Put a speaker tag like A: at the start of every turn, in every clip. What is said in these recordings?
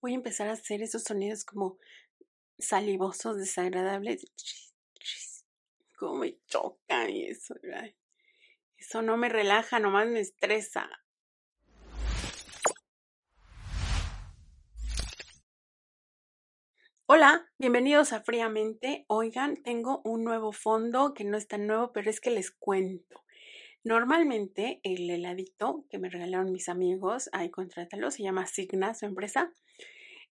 A: voy a empezar a hacer esos sonidos como salivosos, desagradables. Como me chocan y eso. Eso no me relaja, nomás me estresa. Hola, bienvenidos a Fríamente. Oigan, tengo un nuevo fondo que no es tan nuevo, pero es que les cuento. Normalmente el heladito que me regalaron mis amigos, ahí contrátalo, se llama Signa, su empresa.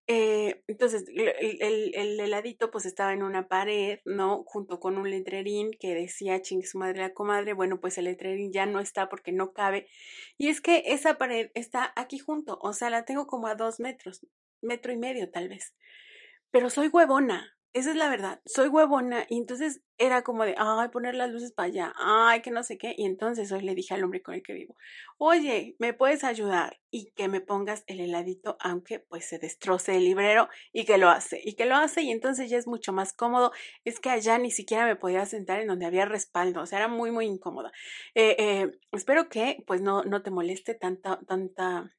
A: Eh, entonces, el, el, heladito pues estaba en una pared, ¿no? Junto con un letrerín que decía chingue su madre la comadre. Bueno, pues el letrerín ya no está porque no cabe. Y es que esa pared está aquí junto, o sea, la tengo como a dos metros, metro y medio tal vez. Pero soy huevona, esa es la verdad, soy huevona y entonces era como de, ay, poner las luces para allá, ay, que no sé qué. Y entonces hoy le dije al hombre con el que vivo, oye, ¿me puedes ayudar? Y que me pongas el heladito, aunque pues se destroce el librero y que lo hace, y que lo hace y entonces ya es mucho más cómodo. Es que allá ni siquiera me podía sentar en donde había respaldo, o sea, era muy, muy incómoda. Eh, eh, espero que pues no, no te moleste tanta, tanta,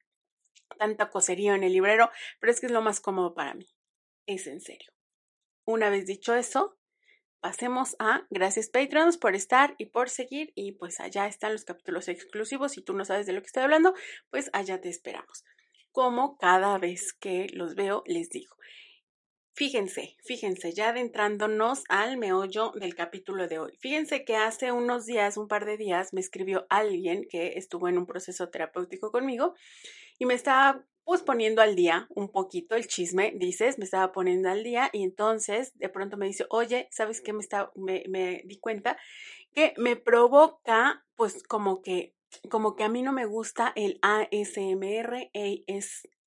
A: tanta cosería en el librero, pero es que es lo más cómodo para mí. Es en serio. Una vez dicho eso, pasemos a gracias Patreons por estar y por seguir y pues allá están los capítulos exclusivos. Si tú no sabes de lo que estoy hablando, pues allá te esperamos. Como cada vez que los veo les digo. Fíjense, fíjense, ya adentrándonos al meollo del capítulo de hoy. Fíjense que hace unos días, un par de días, me escribió alguien que estuvo en un proceso terapéutico conmigo y me estaba pues poniendo al día un poquito el chisme, dices, me estaba poniendo al día y entonces de pronto me dice, oye, ¿sabes qué? Me, está, me, me di cuenta que me provoca pues como que, como que a mí no me gusta el ASMR, ASMR,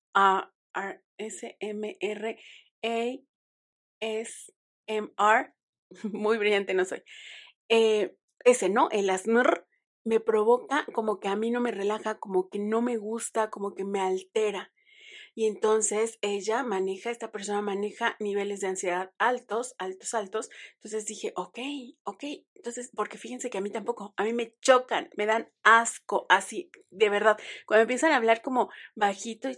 A: ASMR, muy brillante no soy. Eh, ese, ¿no? El ASMR me provoca como que a mí no me relaja, como que no me gusta, como que me altera. Y entonces ella maneja, esta persona maneja niveles de ansiedad altos, altos, altos. Entonces dije, ok, ok. Entonces, porque fíjense que a mí tampoco, a mí me chocan, me dan asco, así, de verdad. Cuando empiezan a hablar como bajito,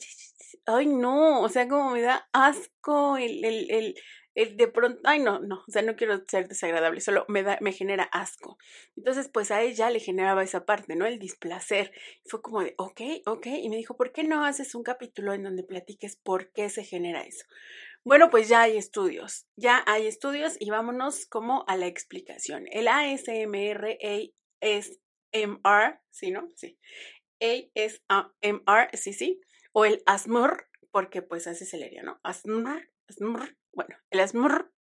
A: ay no, o sea, como me da asco el, el, el de pronto, ay no, no, o sea, no quiero ser desagradable, solo me da, me genera asco. Entonces, pues a ella le generaba esa parte, ¿no? El displacer. fue como de, ok, ok, y me dijo, ¿por qué no haces un capítulo en donde platiques por qué se genera eso? Bueno, pues ya hay estudios, ya hay estudios y vámonos como a la explicación. El ASMR es MR, ¿sí, no? Sí. ASMR, sí, sí. O el ASMR, porque pues así se leería, ¿no? ASMR, Bueno, el ASMR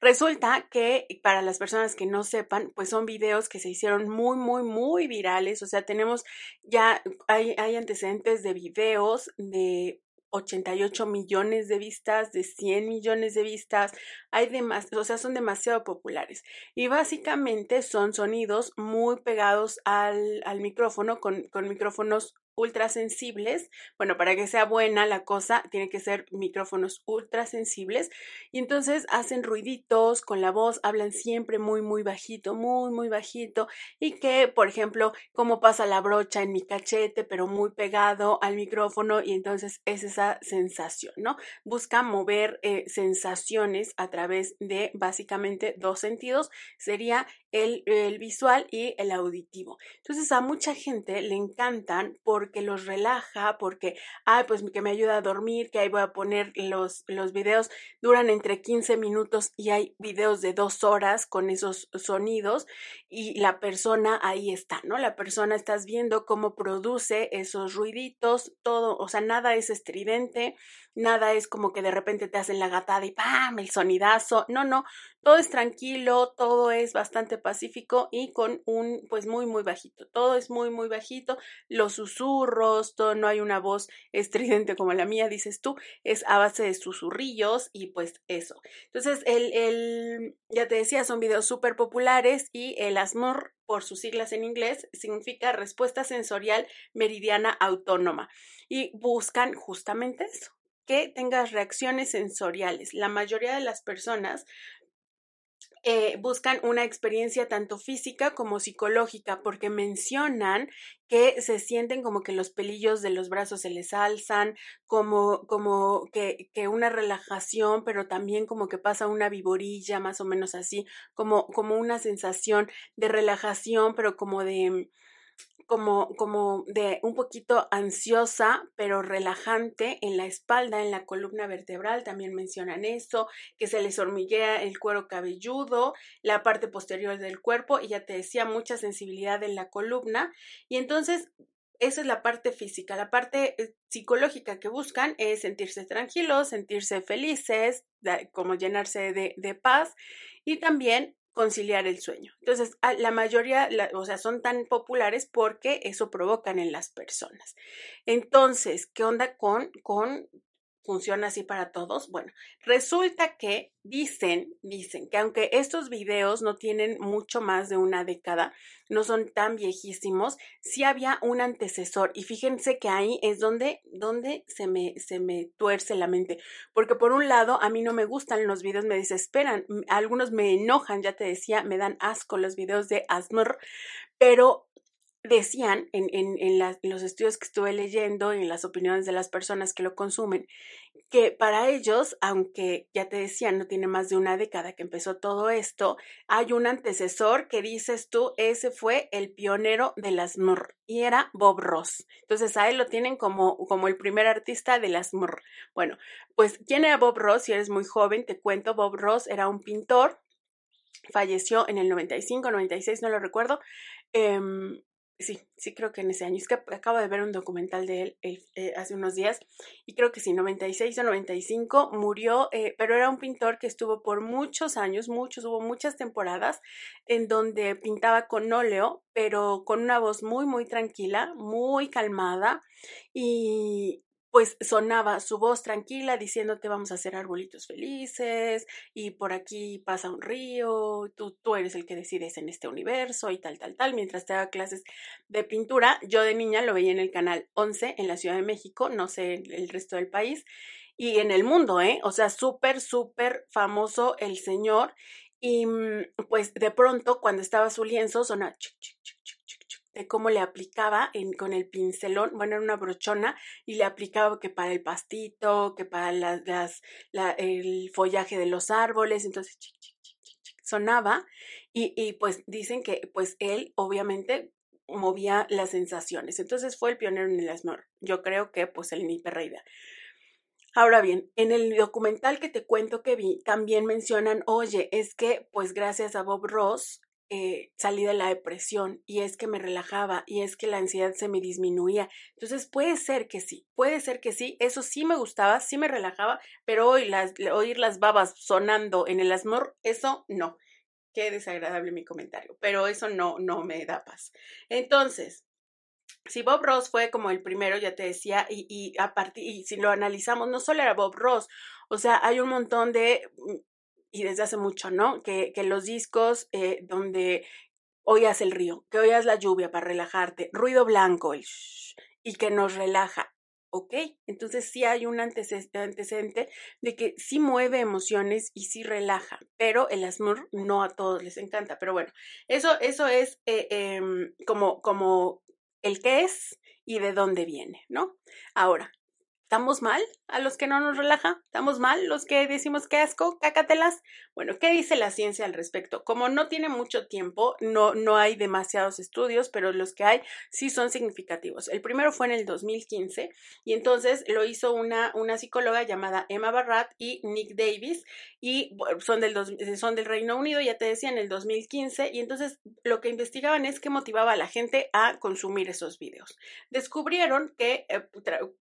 A: Resulta que para las personas que no sepan, pues son videos que se hicieron muy, muy, muy virales. O sea, tenemos ya, hay, hay antecedentes de videos de 88 millones de vistas, de 100 millones de vistas, hay demás, o sea, son demasiado populares. Y básicamente son sonidos muy pegados al, al micrófono, con, con micrófonos ultrasensibles. Bueno, para que sea buena la cosa, tiene que ser micrófonos ultrasensibles. Y entonces hacen ruiditos con la voz, hablan siempre muy, muy bajito, muy, muy bajito. Y que, por ejemplo, como pasa la brocha en mi cachete, pero muy pegado al micrófono. Y entonces es esa sensación, ¿no? Busca mover eh, sensaciones a través de básicamente dos sentidos. Sería el, visual y el auditivo. Entonces a mucha gente le encantan por porque los relaja, porque, ay, pues que me ayuda a dormir, que ahí voy a poner los, los videos, duran entre 15 minutos y hay videos de dos horas con esos sonidos y la persona ahí está, ¿no? La persona estás viendo cómo produce esos ruiditos, todo, o sea, nada es estridente, nada es como que de repente te hacen la gatada y ¡pam! el sonidazo, no, no, todo es tranquilo, todo es bastante pacífico y con un, pues muy, muy bajito. Todo es muy, muy bajito. Los susurros, todo, no hay una voz estridente como la mía, dices tú, es a base de susurrillos y pues eso. Entonces, el, el ya te decía, son videos súper populares y el ASMR, por sus siglas en inglés, significa respuesta sensorial meridiana autónoma y buscan justamente eso, que tengas reacciones sensoriales. La mayoría de las personas eh, buscan una experiencia tanto física como psicológica, porque mencionan que se sienten como que los pelillos de los brazos se les alzan, como, como que, que una relajación, pero también como que pasa una viborilla, más o menos así, como, como una sensación de relajación, pero como de como, como de un poquito ansiosa, pero relajante en la espalda, en la columna vertebral, también mencionan eso, que se les hormiguea el cuero cabelludo, la parte posterior del cuerpo, y ya te decía, mucha sensibilidad en la columna. Y entonces, esa es la parte física. La parte eh, psicológica que buscan es sentirse tranquilos, sentirse felices, como llenarse de, de paz y también conciliar el sueño. Entonces, la mayoría, o sea, son tan populares porque eso provocan en las personas. Entonces, ¿qué onda con, con funciona así para todos? Bueno, resulta que dicen, dicen que aunque estos videos no tienen mucho más de una década, no son tan viejísimos, sí había un antecesor y fíjense que ahí es donde, donde se, me, se me tuerce la mente, porque por un lado a mí no me gustan los videos, me desesperan, algunos me enojan, ya te decía, me dan asco los videos de Asmr, pero decían en, en, en, los estudios que estuve leyendo y en las opiniones de las personas que lo consumen, que para ellos, aunque ya te decía, no tiene más de una década que empezó todo esto, hay un antecesor que dices tú, ese fue el pionero de las MR y era Bob Ross. Entonces a él lo tienen como, como el primer artista de las MR. Bueno, pues ¿quién era Bob Ross? Si eres muy joven, te cuento, Bob Ross era un pintor falleció en el 95, 96, no lo recuerdo. Eh, Sí, sí creo que en ese año. Es que acabo de ver un documental de él eh, hace unos días y creo que sí, 96 o 95 murió, eh, pero era un pintor que estuvo por muchos años, muchos, hubo muchas temporadas en donde pintaba con óleo, pero con una voz muy, muy tranquila, muy calmada y, pues sonaba su voz tranquila diciéndote vamos a hacer arbolitos felices y por aquí pasa un río, tú, tú eres el que decides en este universo y tal, tal, tal, mientras te daba clases de pintura. Yo de niña lo veía en el canal 11 en la Ciudad de México, no sé el resto del país, y en el mundo, ¿eh? O sea, súper, súper famoso el señor. Y mm, pues de pronto cuando estaba su lienzo sonaba chic, chic, chic, cómo le aplicaba con el pincelón, bueno, era una brochona, y le aplicaba que para el pastito, que para el follaje de los árboles, entonces sonaba, y, pues dicen que pues él obviamente movía las sensaciones, entonces fue el pionero en el asmor, yo creo que pues el hiperreida. Ahora bien, en el documental que te cuento que vi, también mencionan, oye, es que pues gracias a Bob Ross eh, salí de la depresión y es que me relajaba y es que la ansiedad se me disminuía. Entonces puede ser que sí, puede ser que sí, eso sí me gustaba, sí me relajaba, pero hoy las, oír las babas sonando en el asmor, eso no. Qué desagradable mi comentario, pero eso no, no me da paz. Entonces, si Bob Ross fue como el primero, ya te decía, y, y, a partir, y si lo analizamos, no solo era Bob Ross, o sea, hay un montón de mm, y desde hace mucho, ¿no? Que, que los discos eh, donde oías el río, que oías la lluvia para relajarte, ruido blanco, el y que nos relaja. ¿Ok? Entonces sí hay un antecedente de que sí mueve emociones y sí relaja, pero el asmur no a todos les encanta. Pero bueno, eso, eso es eh, em, como, como el qué es y de dónde viene, ¿no? Ahora, ¿Estamos mal a los que no nos relaja? ¿Estamos mal los que decimos que asco, cácatelas? Bueno, ¿qué dice la ciencia al respecto? Como no tiene mucho tiempo, no, no hay demasiados estudios, pero los que hay sí son significativos. El primero fue en el 2015 y entonces lo hizo una, una psicóloga llamada Emma Barrat y Nick Davis y son del, son del Reino Unido, ya te decía, en el 2015 y entonces lo que investigaban es qué motivaba a la gente a consumir esos videos. Descubrieron que, eh,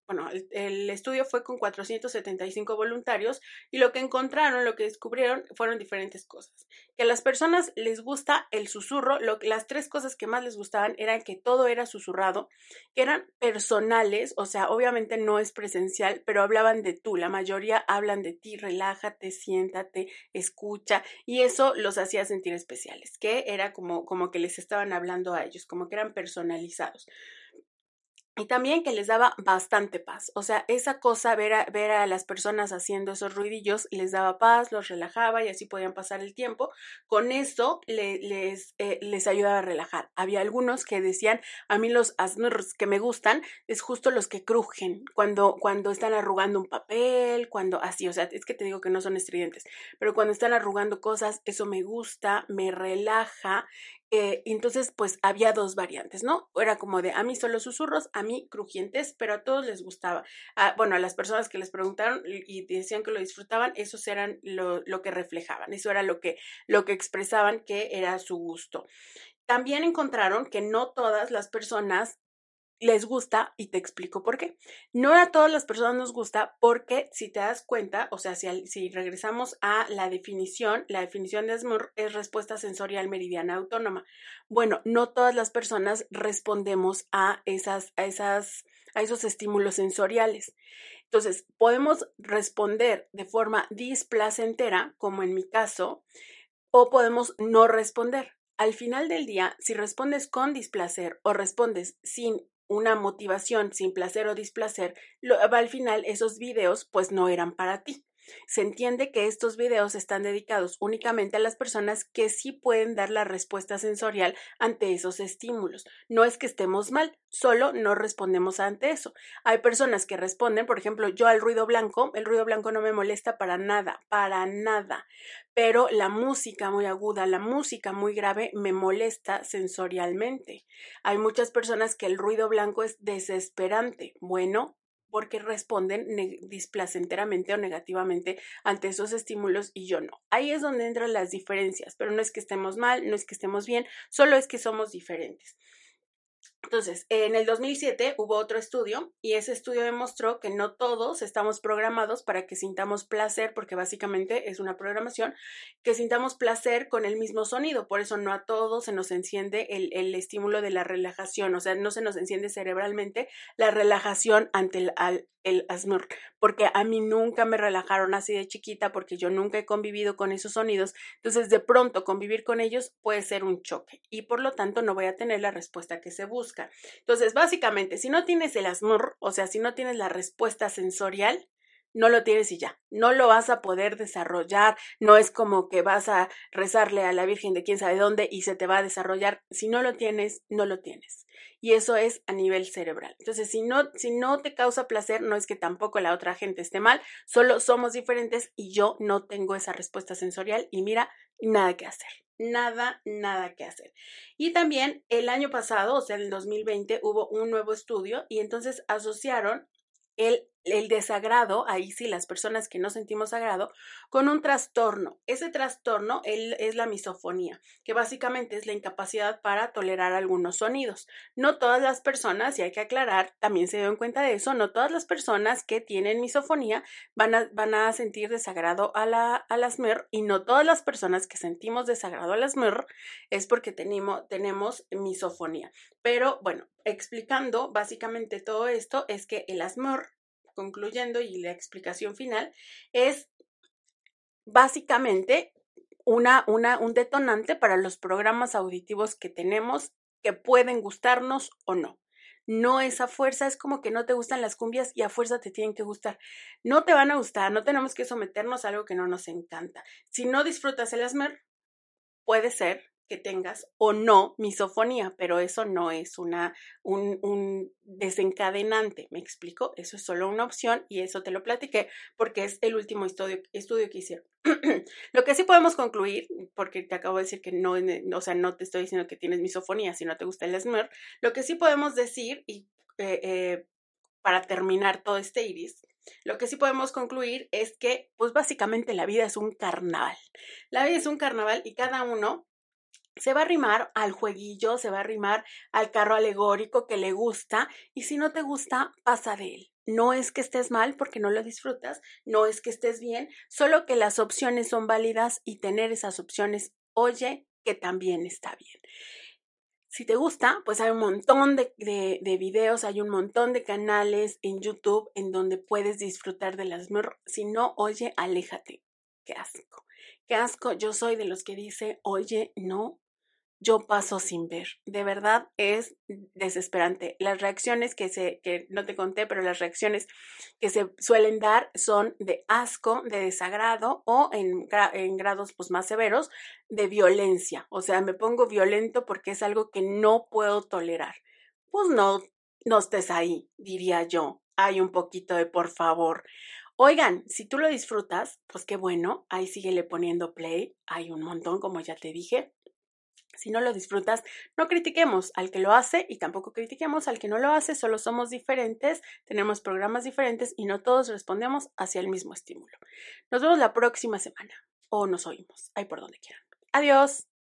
A: bueno, el el estudio fue con 475 voluntarios y lo que encontraron, lo que descubrieron fueron diferentes cosas. Que a las personas les gusta el susurro, lo, las tres cosas que más les gustaban eran que todo era susurrado, que eran personales, o sea, obviamente no es presencial, pero hablaban de tú, la mayoría hablan de ti, relájate, siéntate, escucha, y eso los hacía sentir especiales, que era como, como que les estaban hablando a ellos, como que eran personalizados y también que les daba bastante paz. O sea, esa cosa, ver a, ver a las personas haciendo esos ruidillos, les daba paz, los relajaba y así podían pasar el tiempo. Con eso les, eh, les ayudaba a relajar. Había algunos que decían, a mí los asnurs que me gustan es justo los que crujen, cuando, cuando están arrugando un papel, cuando así, o sea, es que te digo que no son estridentes, pero cuando están arrugando cosas, eso me gusta, me relaja eh, entonces, pues había dos variantes, ¿no? Era como de a mí solo susurros, a mí crujientes, pero a todos les gustaba. Ah, bueno, a las personas que les preguntaron y decían que lo disfrutaban, esos eran lo, lo que reflejaban, eso era lo que, lo que expresaban que era su gusto. También encontraron que no todas las personas les gusta y te explico por qué. No a todas las personas nos gusta porque si te das cuenta, o sea, si, si regresamos a la definición, la definición de SMUR es respuesta sensorial meridiana autónoma. Bueno, no todas las personas respondemos a esas, a esas, a esos estímulos sensoriales. Entonces, podemos responder de forma displacentera, como en mi caso, o podemos no responder. Al final del día, si respondes con displacer o respondes sin una motivación sin placer o displacer, al final esos videos pues no eran para ti. Se entiende que estos videos están dedicados únicamente a las personas que sí pueden dar la respuesta sensorial ante esos estímulos. No es que estemos mal, solo no respondemos ante eso. Hay personas que responden, por ejemplo, yo al ruido blanco, el ruido blanco no me molesta para nada, para nada, pero la música muy aguda, la música muy grave me molesta sensorialmente. Hay muchas personas que el ruido blanco es desesperante. Bueno, porque responden displacenteramente o negativamente ante esos estímulos y yo no. Ahí es donde entran las diferencias, pero no es que estemos mal, no es que estemos bien, solo es que somos diferentes. Entonces, en el 2007 hubo otro estudio y ese estudio demostró que no todos estamos programados para que sintamos placer, porque básicamente es una programación, que sintamos placer con el mismo sonido. Por eso no a todos se nos enciende el, el estímulo de la relajación, o sea, no se nos enciende cerebralmente la relajación ante el, al, el asmr, porque a mí nunca me relajaron así de chiquita, porque yo nunca he convivido con esos sonidos. Entonces, de pronto, convivir con ellos puede ser un choque y por lo tanto no voy a tener la respuesta que se busca. Entonces, básicamente, si no tienes el asmr, o sea, si no tienes la respuesta sensorial, no lo tienes y ya, no lo vas a poder desarrollar, no es como que vas a rezarle a la Virgen de quién sabe dónde y se te va a desarrollar, si no lo tienes, no lo tienes. Y eso es a nivel cerebral. Entonces, si no, si no te causa placer, no es que tampoco la otra gente esté mal, solo somos diferentes y yo no tengo esa respuesta sensorial y mira, nada que hacer nada, nada que hacer. Y también el año pasado, o sea, en el 2020, hubo un nuevo estudio y entonces asociaron el el desagrado, ahí sí, las personas que no sentimos agrado, con un trastorno. Ese trastorno es la misofonía, que básicamente es la incapacidad para tolerar algunos sonidos. No todas las personas, y hay que aclarar, también se dieron cuenta de eso, no todas las personas que tienen misofonía van a, van a sentir desagrado a, la, a las y no todas las personas que sentimos desagrado a las MER es porque tenemos, tenemos misofonía. Pero bueno, explicando básicamente todo esto es que el ASMR concluyendo y la explicación final es básicamente una, una, un detonante para los programas auditivos que tenemos que pueden gustarnos o no. No es a fuerza, es como que no te gustan las cumbias y a fuerza te tienen que gustar. No te van a gustar, no tenemos que someternos a algo que no nos encanta. Si no disfrutas el asmer, puede ser que tengas o no misofonía, pero eso no es una, un, un, desencadenante, ¿me explico? Eso es solo una opción y eso te lo platiqué porque es el último estudio, estudio que hicieron. lo que sí podemos concluir, porque te acabo de decir que no, o sea, no te estoy diciendo que tienes misofonía si no te gusta el SMER, lo que sí podemos decir y eh, eh, para terminar todo este iris, lo que sí podemos concluir es que, pues básicamente la vida es un carnaval. La vida es un carnaval y cada uno se va a arrimar al jueguillo, se va a arrimar al carro alegórico que le gusta y si no te gusta, pasa de él. No es que estés mal porque no lo disfrutas, no es que estés bien, solo que las opciones son válidas y tener esas opciones, oye, que también está bien. Si te gusta, pues hay un montón de, de, videos, hay un montón de canales en YouTube en donde puedes disfrutar de las... Si no, oye, aléjate. Qué asco. Qué asco. Yo soy de los que dice, oye, no, yo paso sin ver. De verdad es desesperante. Las reacciones que se, que no te conté, pero las reacciones que se suelen dar son de asco, de desagrado o en, en grados pues, más severos de violencia. O sea, me pongo violento porque es algo que no puedo tolerar. Pues no, no estés ahí, diría yo. Hay un poquito de por favor. Oigan, si tú lo disfrutas, pues qué bueno, ahí síguele poniendo play. Hay un montón, como ya te dije. Si no lo disfrutas, no critiquemos al que lo hace y tampoco critiquemos al que no lo hace, solo somos diferentes, tenemos programas diferentes y no todos respondemos hacia el mismo estímulo. Nos vemos la próxima semana o nos oímos, ahí por donde quieran. Adiós.